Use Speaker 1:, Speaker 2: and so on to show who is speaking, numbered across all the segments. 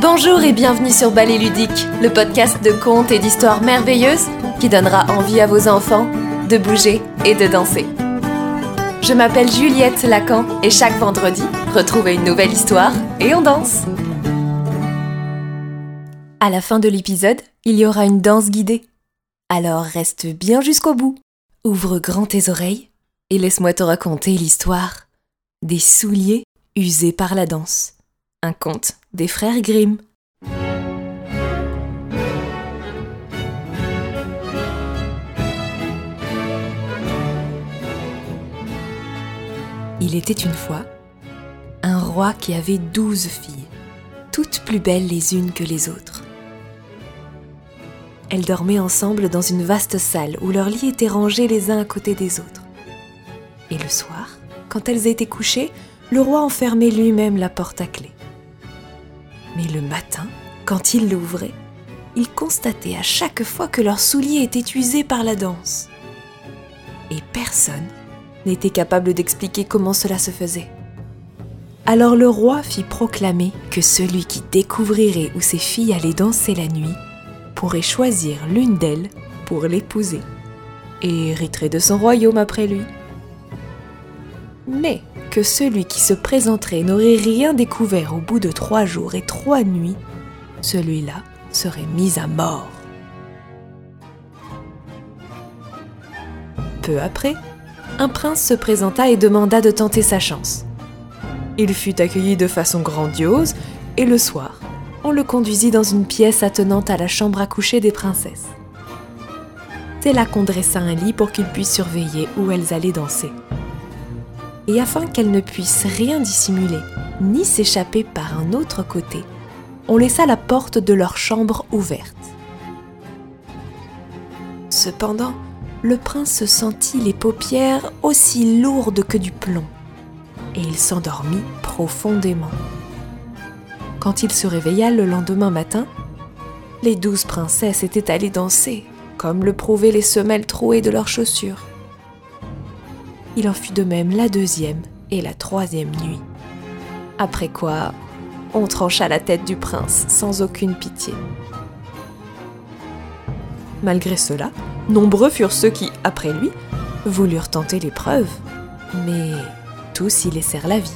Speaker 1: Bonjour et bienvenue sur Ballet Ludique, le podcast de contes et d'histoires merveilleuses qui donnera envie à vos enfants de bouger et de danser. Je m'appelle Juliette Lacan et chaque vendredi, retrouvez une nouvelle histoire et on danse. À la fin de l'épisode, il y aura une danse guidée. Alors reste bien jusqu'au bout. Ouvre grand tes oreilles et laisse-moi te raconter l'histoire des souliers usés par la danse. Un conte des frères Grimm. Il était une fois un roi qui avait douze filles, toutes plus belles les unes que les autres. Elles dormaient ensemble dans une vaste salle où leurs lits étaient rangés les uns à côté des autres. Et le soir, quand elles étaient couchées, le roi enfermait lui-même la porte à clé. Mais le matin, quand il l'ouvrait, il constatait à chaque fois que leurs souliers étaient usés par la danse. Et personne n'était capable d'expliquer comment cela se faisait. Alors le roi fit proclamer que celui qui découvrirait où ses filles allaient danser la nuit pourrait choisir l'une d'elles pour l'épouser et hériterait de son royaume après lui. Mais que celui qui se présenterait n'aurait rien découvert au bout de trois jours et trois nuits, celui-là serait mis à mort. Peu après, un prince se présenta et demanda de tenter sa chance. Il fut accueilli de façon grandiose et le soir, on le conduisit dans une pièce attenante à la chambre à coucher des princesses. C'est là qu'on dressa un lit pour qu'il puisse surveiller où elles allaient danser. Et afin qu'elles ne puissent rien dissimuler, ni s'échapper par un autre côté, on laissa la porte de leur chambre ouverte. Cependant, le prince se sentit les paupières aussi lourdes que du plomb, et il s'endormit profondément. Quand il se réveilla le lendemain matin, les douze princesses étaient allées danser, comme le prouvaient les semelles trouées de leurs chaussures. Il en fut de même la deuxième et la troisième nuit. Après quoi, on trancha la tête du prince sans aucune pitié. Malgré cela, nombreux furent ceux qui, après lui, voulurent tenter l'épreuve, mais tous y laissèrent la vie.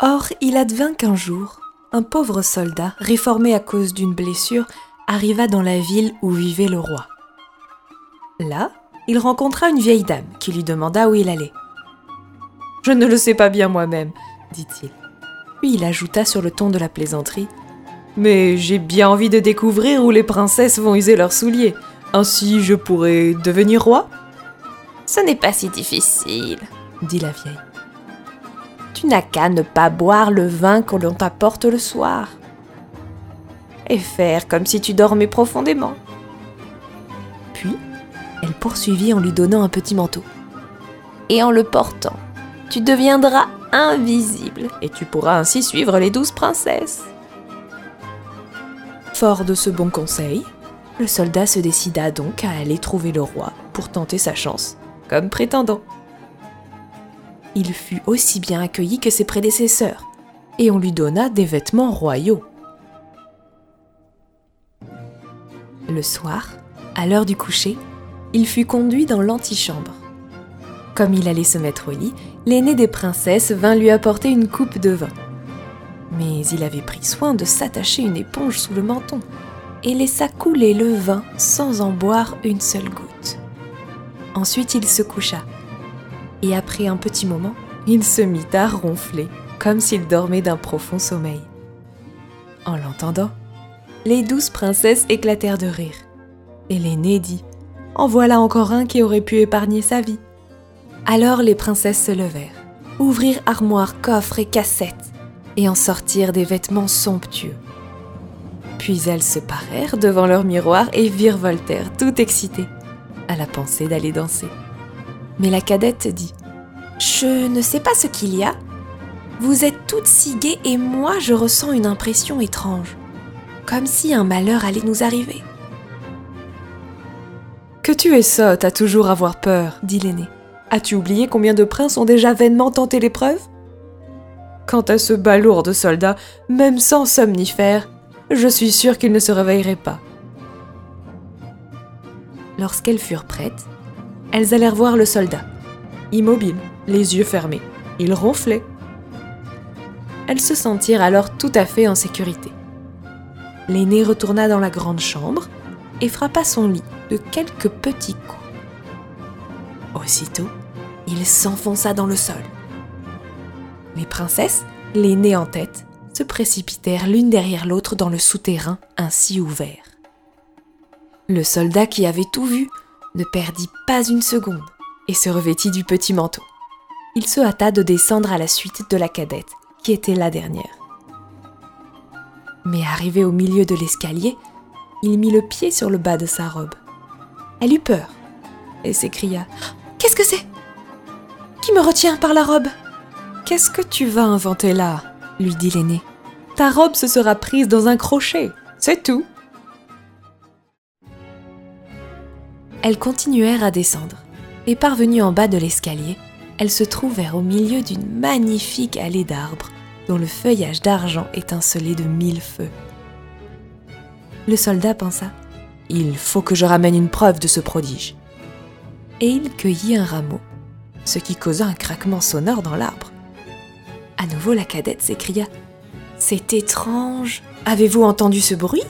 Speaker 1: Or, il advint qu'un jour, un pauvre soldat, réformé à cause d'une blessure, arriva dans la ville où vivait le roi. Là, il rencontra une vieille dame qui lui demanda où il allait. Je ne le sais pas bien moi-même, dit-il. Puis il ajouta sur le ton de la plaisanterie Mais j'ai bien envie de découvrir où les princesses vont user leurs souliers. Ainsi, je pourrais devenir roi?
Speaker 2: Ce n'est pas si difficile,
Speaker 1: dit la vieille.
Speaker 2: Tu n'as qu'à ne pas boire le vin que l'on t'apporte le soir. Et faire comme si tu dormais profondément.
Speaker 1: Puis, elle poursuivit en lui donnant un petit manteau.
Speaker 2: Et en le portant, tu deviendras invisible et tu pourras ainsi suivre les douze princesses.
Speaker 1: Fort de ce bon conseil, le soldat se décida donc à aller trouver le roi pour tenter sa chance comme prétendant. Il fut aussi bien accueilli que ses prédécesseurs, et on lui donna des vêtements royaux. Le soir, à l'heure du coucher, il fut conduit dans l'antichambre. Comme il allait se mettre au lit, l'aînée des princesses vint lui apporter une coupe de vin. Mais il avait pris soin de s'attacher une éponge sous le menton et laissa couler le vin sans en boire une seule goutte. Ensuite il se coucha, et après un petit moment, il se mit à ronfler, comme s'il dormait d'un profond sommeil. En l'entendant, les douze princesses éclatèrent de rire, et l'aînée dit En voilà encore un qui aurait pu épargner sa vie. Alors les princesses se levèrent, ouvrirent armoires, coffres et cassettes, et en sortirent des vêtements somptueux. Puis elles se parèrent devant leur miroir et virevoltèrent, tout excitées, à la pensée d'aller danser. Mais la cadette dit Je ne sais pas ce qu'il y a. Vous êtes toutes si gaies et moi je ressens une impression étrange, comme si un malheur allait nous arriver. tu es sotte à toujours avoir peur, dit l'aîné. As-tu oublié combien de princes ont déjà vainement tenté l'épreuve? Quant à ce balourd de soldat, même sans somnifère, je suis sûre qu'il ne se réveillerait pas. Lorsqu'elles furent prêtes, elles allèrent voir le soldat. Immobile, les yeux fermés, il ronflait. Elles se sentirent alors tout à fait en sécurité. L'aîné retourna dans la grande chambre et frappa son lit de quelques petits coups. Aussitôt, il s'enfonça dans le sol. Les princesses, l'aînée en tête, se précipitèrent l'une derrière l'autre dans le souterrain ainsi ouvert. Le soldat qui avait tout vu ne perdit pas une seconde et se revêtit du petit manteau. Il se hâta de descendre à la suite de la cadette, qui était la dernière. Mais arrivé au milieu de l'escalier, il mit le pied sur le bas de sa robe. Elle eut peur et s'écria Qu'est-ce que c'est? Qui me retient par la robe Qu'est-ce que tu vas inventer là? lui dit l'aîné. Ta robe se sera prise dans un crochet, c'est tout. Elles continuèrent à descendre, et parvenues en bas de l'escalier, elles se trouvèrent au milieu d'une magnifique allée d'arbres dont le feuillage d'argent étincelait de mille feux. Le soldat pensa Il faut que je ramène une preuve de ce prodige. Et il cueillit un rameau, ce qui causa un craquement sonore dans l'arbre. À nouveau, la cadette s'écria C'est étrange. Avez-vous entendu ce bruit?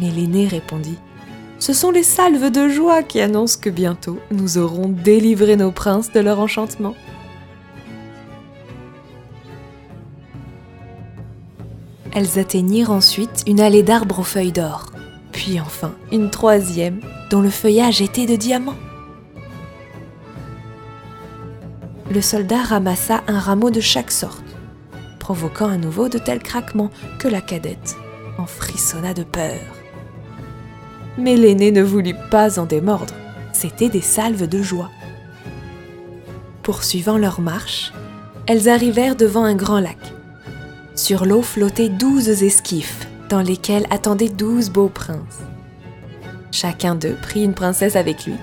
Speaker 1: Mais l'aîné répondit Ce sont les salves de joie qui annoncent que bientôt nous aurons délivré nos princes de leur enchantement. Elles atteignirent ensuite une allée d'arbres aux feuilles d'or, puis enfin une troisième dont le feuillage était de diamants. le soldat ramassa un rameau de chaque sorte, provoquant à nouveau de tels craquements que la cadette en frissonna de peur. Mais l'aîné ne voulut pas en démordre, c'étaient des salves de joie. Poursuivant leur marche, elles arrivèrent devant un grand lac. Sur l'eau flottaient douze esquifs, dans lesquels attendaient douze beaux princes. Chacun d'eux prit une princesse avec lui,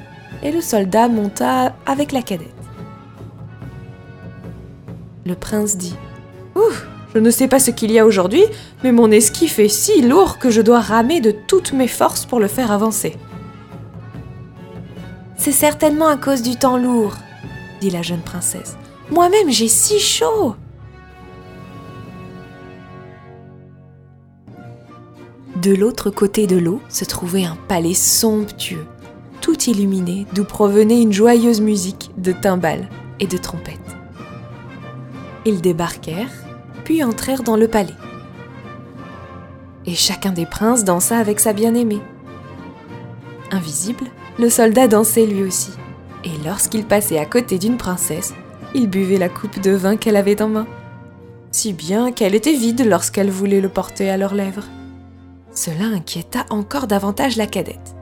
Speaker 1: et le soldat monta avec la cadette le prince dit Ouh, je ne sais pas ce qu'il y a aujourd'hui, mais mon esquif est si lourd que je dois ramer de toutes mes forces pour le faire avancer.
Speaker 2: C'est certainement à cause du temps lourd, dit la jeune princesse. Moi-même, j'ai si chaud.
Speaker 1: De l'autre côté de l'eau se trouvait un palais somptueux, tout illuminé, d'où provenait une joyeuse musique de timbales et de trompettes. Ils débarquèrent, puis entrèrent dans le palais. Et chacun des princes dansa avec sa bien-aimée. Invisible, le soldat dansait lui aussi. Et lorsqu'il passait à côté d'une princesse, il buvait la coupe de vin qu'elle avait en main. Si bien qu'elle était vide lorsqu'elle voulait le porter à leurs lèvres. Cela inquiéta encore davantage la cadette.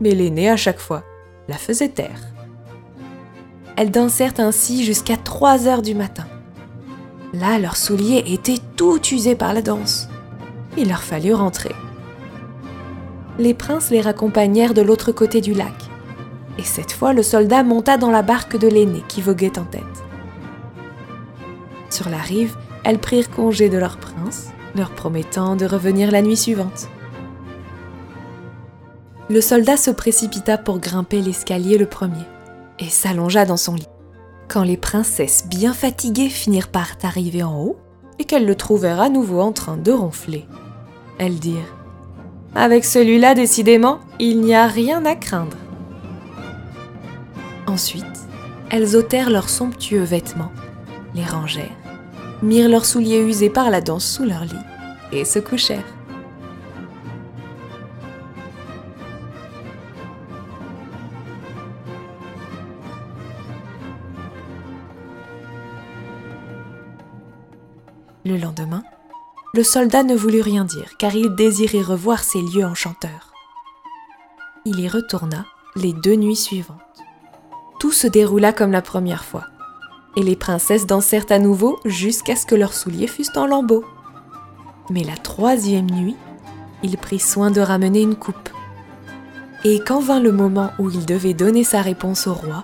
Speaker 1: Mais l'aînée, à chaque fois, la faisait taire. Elles dansèrent ainsi jusqu'à 3 heures du matin. Là, leurs souliers étaient tout usés par la danse. Il leur fallut rentrer. Les princes les raccompagnèrent de l'autre côté du lac. Et cette fois, le soldat monta dans la barque de l'aîné qui voguait en tête. Sur la rive, elles prirent congé de leur prince, leur promettant de revenir la nuit suivante. Le soldat se précipita pour grimper l'escalier le premier et s'allongea dans son lit. Quand les princesses bien fatiguées finirent par arriver en haut et qu'elles le trouvèrent à nouveau en train de ronfler, elles dirent Avec celui-là, décidément, il n'y a rien à craindre. Ensuite, elles ôtèrent leurs somptueux vêtements, les rangèrent, mirent leurs souliers usés par la danse sous leur lit et se couchèrent. Le lendemain, le soldat ne voulut rien dire car il désirait revoir ces lieux enchanteurs. Il y retourna les deux nuits suivantes. Tout se déroula comme la première fois, et les princesses dansèrent à nouveau jusqu'à ce que leurs souliers fussent en lambeaux. Mais la troisième nuit, il prit soin de ramener une coupe. Et quand vint le moment où il devait donner sa réponse au roi,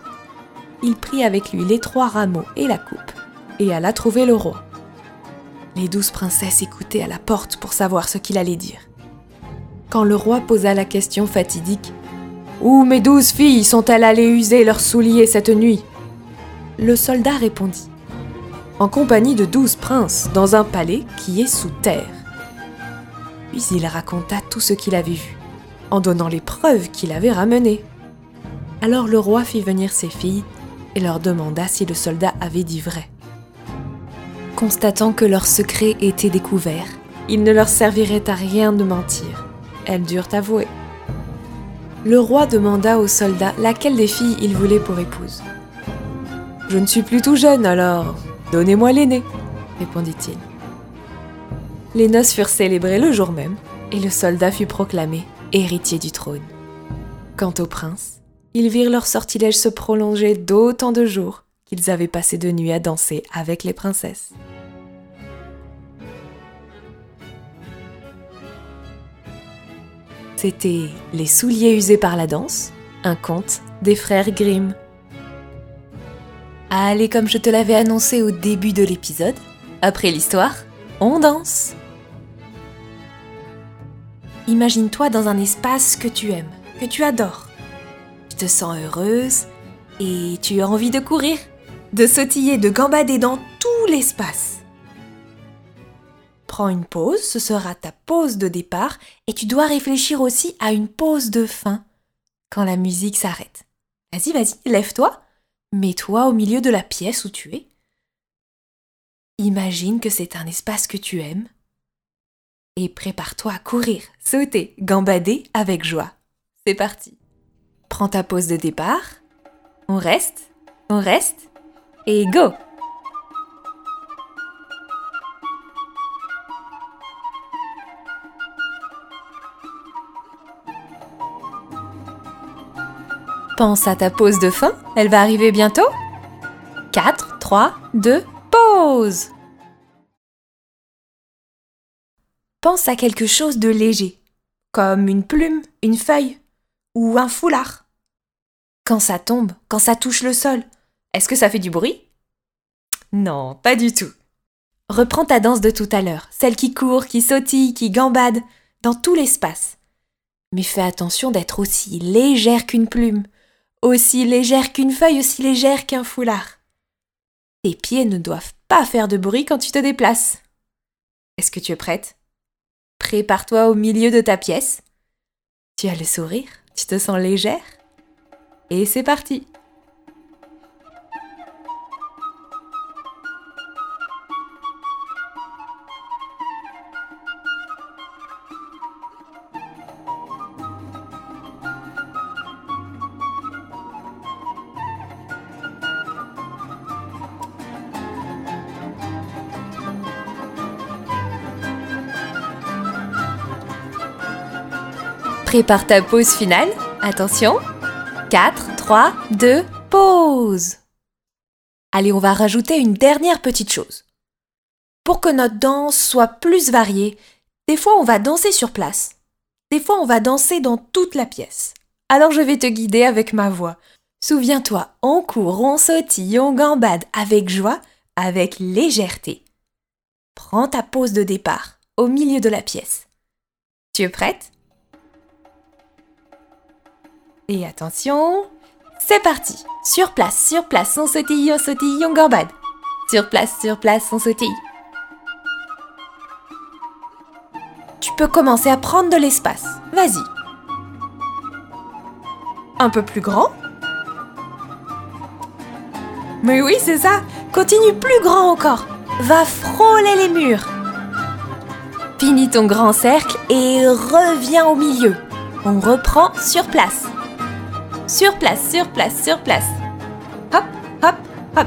Speaker 1: il prit avec lui les trois rameaux et la coupe, et alla trouver le roi. Les douze princesses écoutaient à la porte pour savoir ce qu'il allait dire. Quand le roi posa la question fatidique Où mes douze filles sont-elles allées user leurs souliers cette nuit? Le soldat répondit En compagnie de douze princes dans un palais qui est sous terre. Puis il raconta tout ce qu'il avait vu, en donnant les preuves qu'il avait ramenées. Alors le roi fit venir ses filles et leur demanda si le soldat avait dit vrai. Constatant que leur secret était découvert, il ne leur servirait à rien de mentir. Elles durent avouer. Le roi demanda au soldat laquelle des filles il voulait pour épouse. Je ne suis plus tout jeune, alors donnez-moi l'aîné, répondit-il. Les noces furent célébrées le jour même, et le soldat fut proclamé héritier du trône. Quant au prince, ils virent leur sortilège se prolonger d'autant de jours qu'ils avaient passé de nuit à danser avec les princesses. C'était Les souliers usés par la danse, un conte des frères Grimm. Allez, comme je te l'avais annoncé au début de l'épisode, après l'histoire, on danse. Imagine-toi dans un espace que tu aimes, que tu adores tu te sens heureuse et tu as envie de courir, de sautiller, de gambader dans tout l'espace. Prends une pause, ce sera ta pause de départ et tu dois réfléchir aussi à une pause de fin quand la musique s'arrête. Vas-y, vas-y, lève-toi, mets-toi au milieu de la pièce où tu es. Imagine que c'est un espace que tu aimes et prépare-toi à courir, sauter, gambader avec joie. C'est parti. Prends ta pause de départ. On reste, on reste et go Pense à ta pause de fin, elle va arriver bientôt. 4, 3, 2, pause Pense à quelque chose de léger, comme une plume, une feuille, ou un foulard. Quand ça tombe, quand ça touche le sol, est-ce que ça fait du bruit? Non, pas du tout. Reprends ta danse de tout à l'heure, celle qui court, qui sautille, qui gambade, dans tout l'espace. Mais fais attention d'être aussi légère qu'une plume, aussi légère qu'une feuille, aussi légère qu'un foulard. Tes pieds ne doivent pas faire de bruit quand tu te déplaces. Est-ce que tu es prête? Prépare-toi au milieu de ta pièce. Tu as le sourire tu te sens légère Et c'est parti Prépare ta pause finale. Attention. 4, 3, 2, pause. Allez, on va rajouter une dernière petite chose. Pour que notre danse soit plus variée, des fois on va danser sur place. Des fois on va danser dans toute la pièce. Alors je vais te guider avec ma voix. Souviens-toi, on court, on sautille, on gambade avec joie, avec légèreté. Prends ta pause de départ au milieu de la pièce. Tu es prête? Et attention, c'est parti Sur place, sur place, on sautille, on sautille, on gambade. Sur place, sur place, on sautille. Tu peux commencer à prendre de l'espace. Vas-y. Un peu plus grand Mais oui, c'est ça Continue plus grand encore Va frôler les murs Finis ton grand cercle et reviens au milieu. On reprend sur place. Sur place, sur place, sur place. Hop, hop, hop.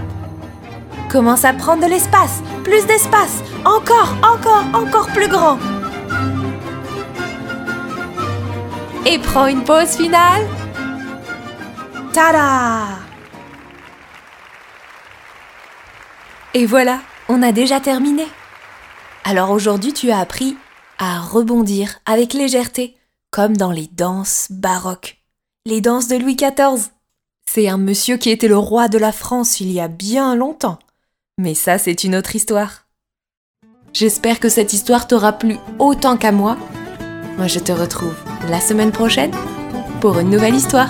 Speaker 1: Commence à prendre de l'espace. Plus d'espace. Encore, encore, encore plus grand. Et prends une pause finale. Tada Et voilà, on a déjà terminé. Alors aujourd'hui, tu as appris à rebondir avec légèreté, comme dans les danses baroques Les danses de Louis XIV. C'est un monsieur qui était le roi de la France il y a bien longtemps. Mais ça, c'est une autre histoire. J'espère que cette histoire t'aura plu autant qu'à moi. Moi, je te retrouve la semaine prochaine pour une nouvelle histoire.